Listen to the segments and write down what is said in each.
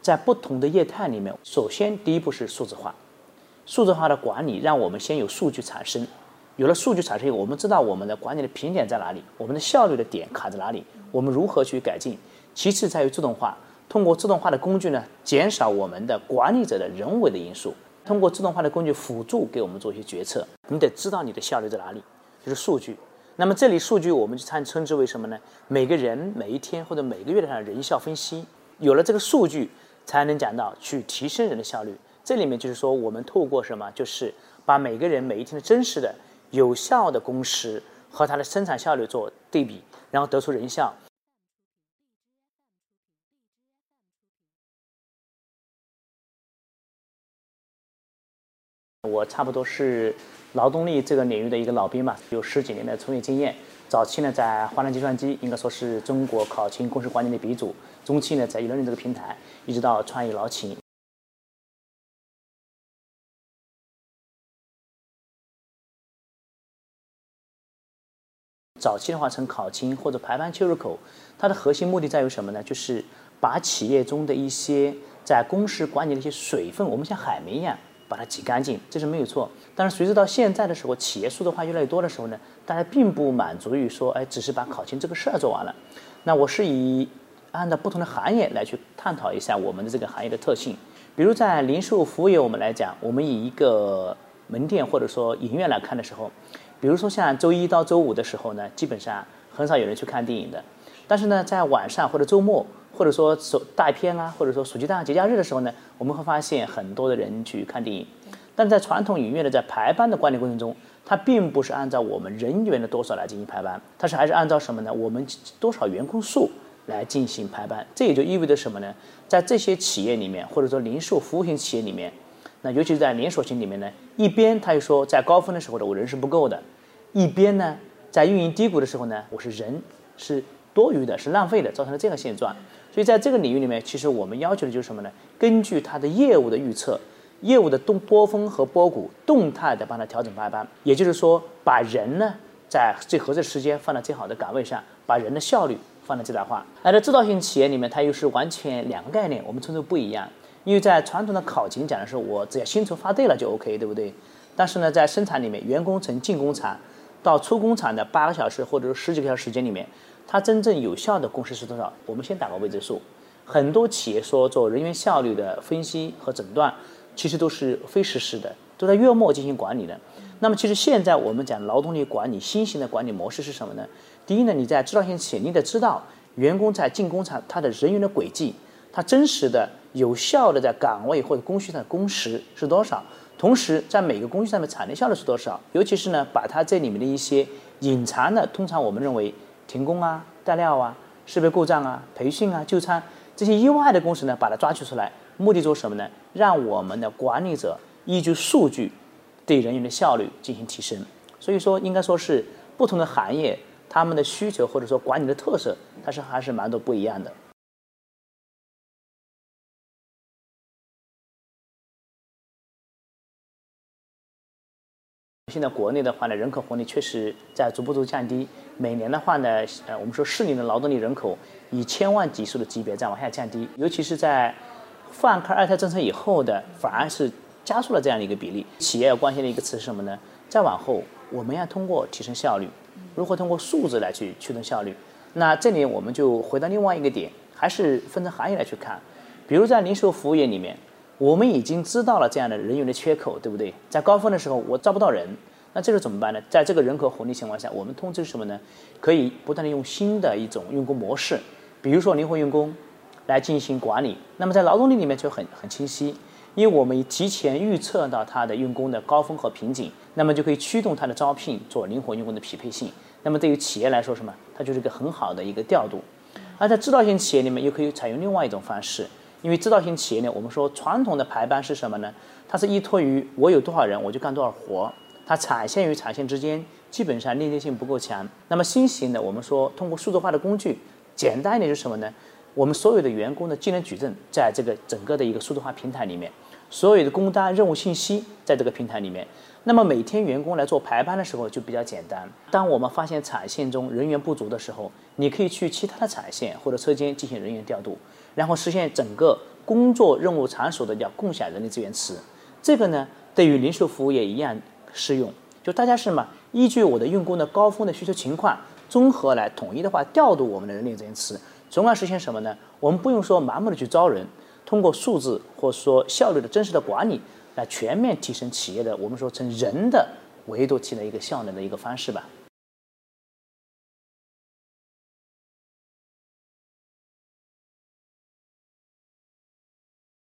在不同的业态里面，首先第一步是数字化，数字化的管理让我们先有数据产生，有了数据产生以后，我们知道我们的管理的瓶颈在哪里，我们的效率的点卡在哪里，我们如何去改进。其次在于自动化，通过自动化的工具呢，减少我们的管理者的人为的因素，通过自动化的工具辅助给我们做一些决策。你得知道你的效率在哪里，就是数据。那么这里数据我们就称称之为什么呢？每个人每一天或者每个月的人效分析，有了这个数据。才能讲到去提升人的效率。这里面就是说，我们透过什么，就是把每个人每一天的真实的、有效的工时和他的生产效率做对比，然后得出人效。我差不多是劳动力这个领域的一个老兵嘛，有十几年的从业经验。早期呢，在华南计算机，应该说是中国考勤工时管理的鼻祖。中期呢，在一轮人这个平台，一直到创业老勤。早期的话，从考勤或者排班切入口，它的核心目的在于什么呢？就是把企业中的一些在公司管理的一些水分，我们像海绵一样。把它挤干净，这是没有错。但是随着到现在的时候，企业数字化越来越多的时候呢，大家并不满足于说，哎，只是把考勤这个事儿做完了。那我是以按照不同的行业来去探讨一下我们的这个行业的特性。比如在零售服务业，我们来讲，我们以一个门店或者说影院来看的时候，比如说像周一到周五的时候呢，基本上很少有人去看电影的。但是呢，在晚上或者周末。或者说大片啊，或者说暑期档、节假日的时候呢，我们会发现很多的人去看电影。但在传统影院的在排班的管理过程中，它并不是按照我们人员的多少来进行排班，它是还是按照什么呢？我们多少员工数来进行排班。这也就意味着什么呢？在这些企业里面，或者说零售服务型企业里面，那尤其是在连锁型里面呢，一边他又说在高峰的时候呢，我人是不够的；一边呢，在运营低谷的时候呢，我是人是多余的，是浪费的，造成了这样现状。所以在这个领域里面，其实我们要求的就是什么呢？根据它的业务的预测，业务的动波峰和波谷，动态的帮他调整排班。也就是说，把人呢在最合适的时间放到最好的岗位上，把人的效率放在最大化。而在制造型企业里面，它又是完全两个概念，我们称之为不一样。因为在传统的考勤讲的是我只要薪酬发对了就 OK，对不对？但是呢，在生产里面，员工从进工厂到出工厂的八个小时或者十几个小时时间里面。它真正有效的工时是多少？我们先打个未知数。很多企业说做人员效率的分析和诊断，其实都是非实时的，都在月末进行管理的。那么，其实现在我们讲劳动力管理新型的管理模式是什么呢？第一呢，你在制造型企业，你得知道员工在进工厂他的人员的轨迹，他真实的有效的在岗位或者工序上的工时是多少，同时在每个工序上面产能效率是多少。尤其是呢，把它这里面的一些隐藏的，通常我们认为。停工啊，带料啊，设备故障啊，培训啊，就餐这些意外的工时呢，把它抓取出来，目的做什么呢？让我们的管理者依据数据对人员的效率进行提升。所以说，应该说是不同的行业，他们的需求或者说管理的特色，它是还是蛮多不一样的。现在国内的话呢，人口红利确实在逐步逐降低。每年的话呢，呃，我们说适龄的劳动力人口以千万级数的级别在往下降低。尤其是在放开二胎政策以后的，反而是加速了这样的一个比例。企业要关心的一个词是什么呢？再往后，我们要通过提升效率，如何通过数字来去驱动效率？那这里我们就回到另外一个点，还是分成行业来去看。比如在零售服务业里面。我们已经知道了这样的人员的缺口，对不对？在高峰的时候我招不到人，那这个怎么办呢？在这个人口红利情况下，我们通知什么呢？可以不断的用新的一种用工模式，比如说灵活用工，来进行管理。那么在劳动力里面就很很清晰，因为我们提前预测到它的用工的高峰和瓶颈，那么就可以驱动它的招聘做灵活用工的匹配性。那么对于企业来说，什么？它就是一个很好的一个调度。而在制造型企业里面，又可以采用另外一种方式。因为制造型企业呢，我们说传统的排班是什么呢？它是依托于我有多少人，我就干多少活。它产线与产线之间基本上链接性不够强。那么新型的，我们说通过数字化的工具，简单一点是什么呢？我们所有的员工的技能矩阵在这个整个的一个数字化平台里面，所有的工单任务信息在这个平台里面。那么每天员工来做排班的时候就比较简单。当我们发现产线中人员不足的时候，你可以去其他的产线或者车间进行人员调度。然后实现整个工作任务场所的叫共享人力资源池。这个呢，对于零售服务业一样适用。就大家是嘛，依据我的用工的高峰的需求情况，综合来统一的话调度我们的人力资源池，从而实现什么呢？我们不用说盲目的去招人，通过数字或者说效率的真实的管理，来全面提升企业的我们说从人的维度提的一个效能的一个方式吧。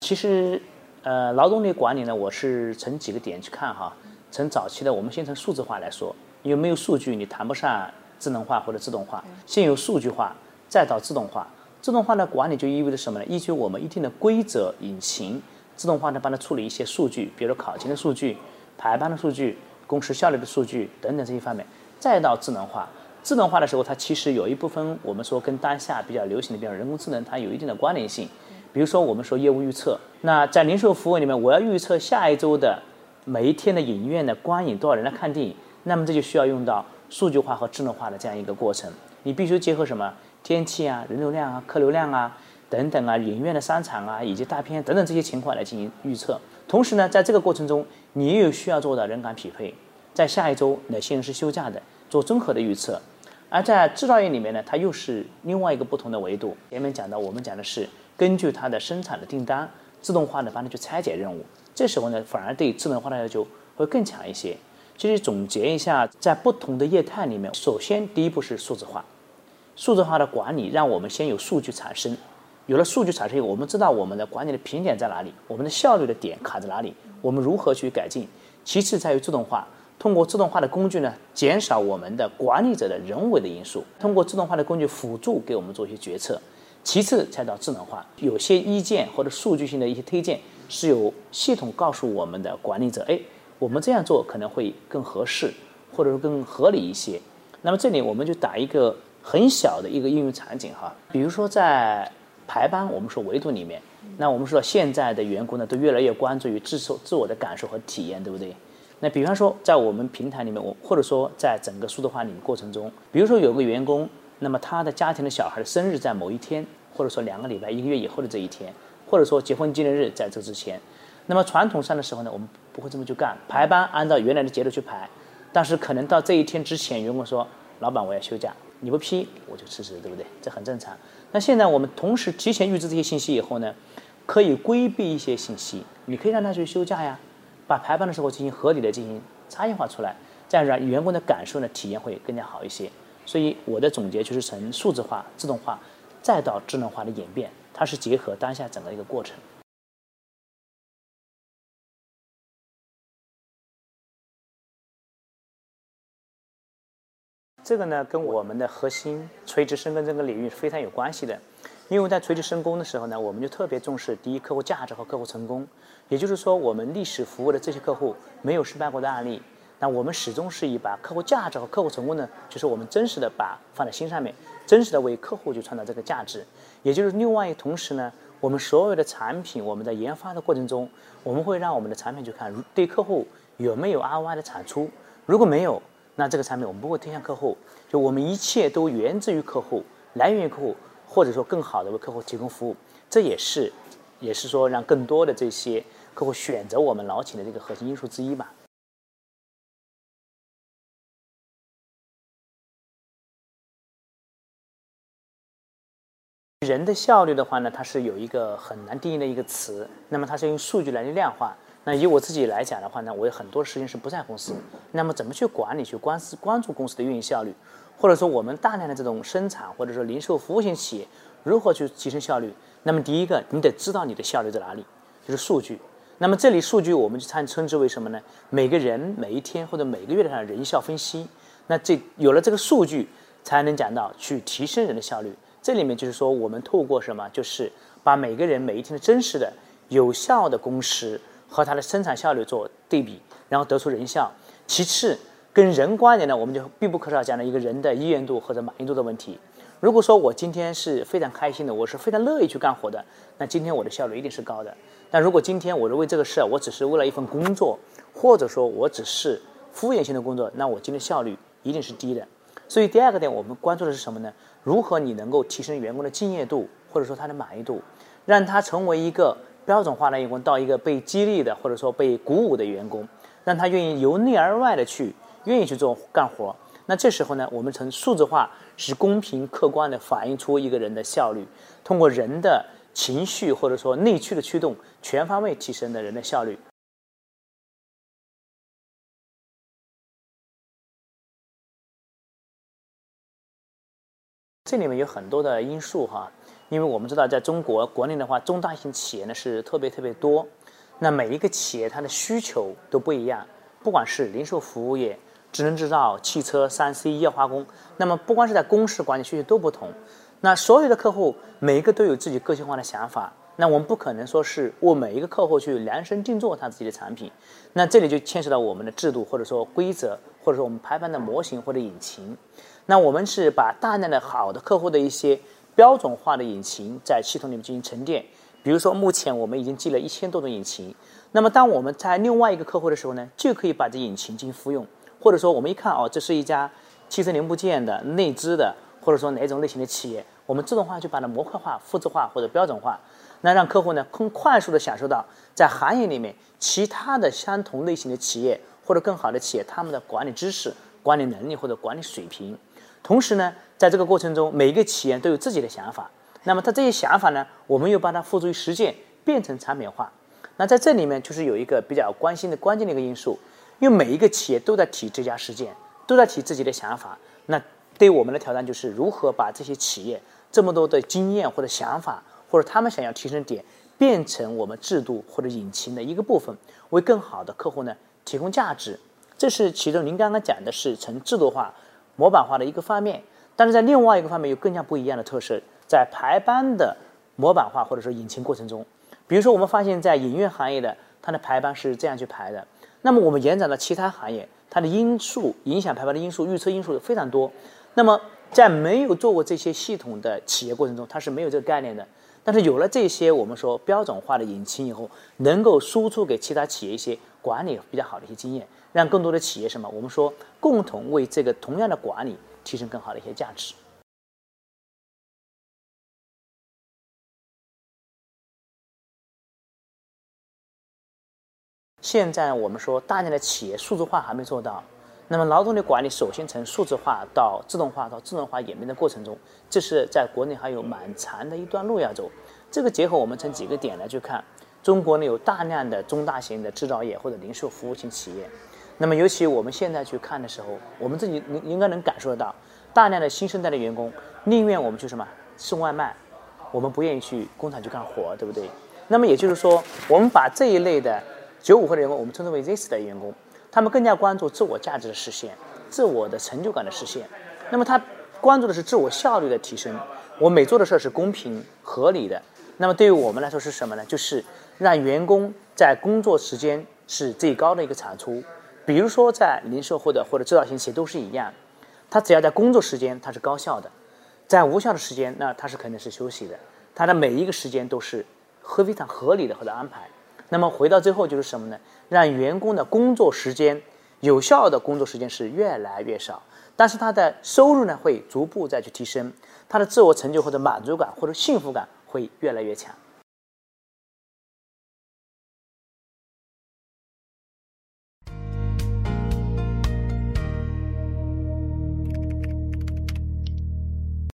其实，呃，劳动力管理呢，我是从几个点去看哈。从早期的，我们先从数字化来说，因为没有数据，你谈不上智能化或者自动化。先有数据化，再到自动化。自动化的管理就意味着什么呢？依据我们一定的规则引擎，自动化的帮它处理一些数据，比如考勤的数据、排班的数据、工时效率的数据等等这些方面。再到智能化，智能化的时候，它其实有一部分我们说跟当下比较流行的，比如人工智能，它有一定的关联性。比如说，我们说业务预测，那在零售服务里面，我要预测下一周的每一天的影院的观影多少人来看电影，那么这就需要用到数据化和智能化的这样一个过程。你必须结合什么天气啊、人流量啊、客流量啊等等啊、影院的商场啊以及大片等等这些情况来进行预测。同时呢，在这个过程中，你又需要做到人岗匹配，在下一周哪些人是休假的，做综合的预测。而在制造业里面呢，它又是另外一个不同的维度。前面讲到，我们讲的是。根据它的生产的订单，自动化的帮它去拆解任务。这时候呢，反而对智能化的要求会更强一些。其实总结一下，在不同的业态里面，首先第一步是数字化，数字化的管理让我们先有数据产生，有了数据产生以后，我们知道我们的管理的瓶颈在哪里，我们的效率的点卡在哪里，我们如何去改进。其次在于自动化，通过自动化的工具呢，减少我们的管理者的人为的因素，通过自动化的工具辅助给我们做一些决策。其次才到智能化，有些意见或者数据性的一些推荐是由系统告诉我们的管理者，哎，我们这样做可能会更合适，或者说更合理一些。那么这里我们就打一个很小的一个应用场景哈，比如说在排班，我们说维度里面，那我们说现在的员工呢都越来越关注于自受自我的感受和体验，对不对？那比方说在我们平台里面，我或者说在整个数字化里面过程中，比如说有个员工，那么他的家庭的小孩的生日在某一天。或者说两个礼拜、一个月以后的这一天，或者说结婚纪念日在这之前，那么传统上的时候呢，我们不会这么去干，排班按照原来的节奏去排。但是可能到这一天之前，员工说：“老板，我要休假，你不批我就辞职，对不对？”这很正常。那现在我们同时提前预知这些信息以后呢，可以规避一些信息，你可以让他去休假呀，把排班的时候进行合理的进行差异化出来，这样让员工的感受呢体验会更加好一些。所以我的总结就是从数字化、自动化。再到智能化的演变，它是结合当下整个一个过程。这个呢，跟我们的核心垂直深耕这个领域是非常有关系的。因为在垂直深耕的时候呢，我们就特别重视第一客户价值和客户成功。也就是说，我们历史服务的这些客户没有失败过的案例。那我们始终是以把客户价值和客户成功呢，就是我们真实的把放在心上面，真实的为客户去创造这个价值。也就是另外一同时呢，我们所有的产品，我们在研发的过程中，我们会让我们的产品去看对客户有没有 ROI 的产出。如果没有，那这个产品我们不会推向客户。就我们一切都源自于客户，来源于客户，或者说更好的为客户提供服务。这也是，也是说让更多的这些客户选择我们老请的这个核心因素之一吧。人的效率的话呢，它是有一个很难定义的一个词。那么它是用数据来去量化。那以我自己来讲的话呢，我有很多事情是不在公司。那么怎么去管理、去关司关注公司的运营效率，或者说我们大量的这种生产或者说零售服务型企业如何去提升效率？那么第一个，你得知道你的效率在哪里，就是数据。那么这里数据我们就称称之为什么呢？每个人每一天或者每个月的人效分析。那这有了这个数据，才能讲到去提升人的效率。这里面就是说，我们透过什么？就是把每个人每一天的真实的、有效的工时和他的生产效率做对比，然后得出人效。其次，跟人关联呢，我们就必不可少讲的一个人的意愿度或者满意度的问题。如果说我今天是非常开心的，我是非常乐意去干活的，那今天我的效率一定是高的。但如果今天我是为这个事，我只是为了一份工作，或者说我只是敷衍性的工作，那我今天效率一定是低的。所以第二个点，我们关注的是什么呢？如何你能够提升员工的敬业度，或者说他的满意度？让他成为一个标准化的员工，到一个被激励的或者说被鼓舞的员工，让他愿意由内而外的去愿意去做干活。那这时候呢，我们从数字化是公平客观的反映出一个人的效率，通过人的情绪或者说内驱的驱动，全方位提升的人的效率。这里面有很多的因素哈，因为我们知道，在中国国内的话，中大型企业呢是特别特别多，那每一个企业它的需求都不一样，不管是零售服务业、智能制造、汽车、三 C、医药化工，那么不光是在公司管理需求都不同，那所有的客户每一个都有自己个性化的想法，那我们不可能说是为每一个客户去量身定做他自己的产品，那这里就牵涉到我们的制度或者说规则，或者说我们排版的模型或者引擎。那我们是把大量的好的客户的一些标准化的引擎在系统里面进行沉淀，比如说目前我们已经记了一千多种引擎，那么当我们在另外一个客户的时候呢，就可以把这引擎进行复用，或者说我们一看哦，这是一家汽车零部件的内资的，或者说哪种类型的企业，我们自动化就把它模块化、复制化或者标准化，那让客户呢更快速的享受到在行业里面其他的相同类型的企业或者更好的企业他们的管理知识、管理能力或者管理水平。同时呢，在这个过程中，每一个企业都有自己的想法。那么，他这些想法呢，我们又把它付诸于实践，变成产品化。那在这里面，就是有一个比较关心的关键的一个因素，因为每一个企业都在提这家实践，都在提自己的想法。那对我们的挑战，就是如何把这些企业这么多的经验或者想法，或者他们想要提升点，变成我们制度或者引擎的一个部分，为更好的客户呢提供价值。这是其中您刚刚讲的是从制度化。模板化的一个方面，但是在另外一个方面有更加不一样的特色，在排班的模板化或者说引擎过程中，比如说我们发现，在影院行业的它的排班是这样去排的，那么我们延展到其他行业，它的因素影响排班的因素、预测因素非常多。那么在没有做过这些系统的企业过程中，它是没有这个概念的。但是有了这些我们说标准化的引擎以后，能够输出给其他企业一些管理比较好的一些经验。让更多的企业什么？我们说共同为这个同样的管理提升更好的一些价值。现在我们说大量的企业数字化还没做到，那么劳动力管理首先从数字化到自动化到智能化演变的过程中，这是在国内还有蛮长的一段路要走。这个结合我们从几个点来去看，中国呢有大量的中大型的制造业或者零售服务型企业。那么，尤其我们现在去看的时候，我们自己应应该能感受得到，大量的新生代的员工宁愿我们去什么送外卖，我们不愿意去工厂去干活，对不对？那么也就是说，我们把这一类的九五后的员工，我们称之为 Z 的员工，他们更加关注自我价值的实现，自我的成就感的实现。那么他关注的是自我效率的提升，我每做的事儿是公平合理的。那么对于我们来说是什么呢？就是让员工在工作时间是最高的一个产出。比如说，在零售或者或者制造型企业都是一样，他只要在工作时间他是高效的，在无效的时间那他是肯定是休息的，他的每一个时间都是合非常合理的或者安排。那么回到最后就是什么呢？让员工的工作时间有效的工作时间是越来越少，但是他的收入呢会逐步再去提升，他的自我成就或者满足感或者幸福感会越来越强。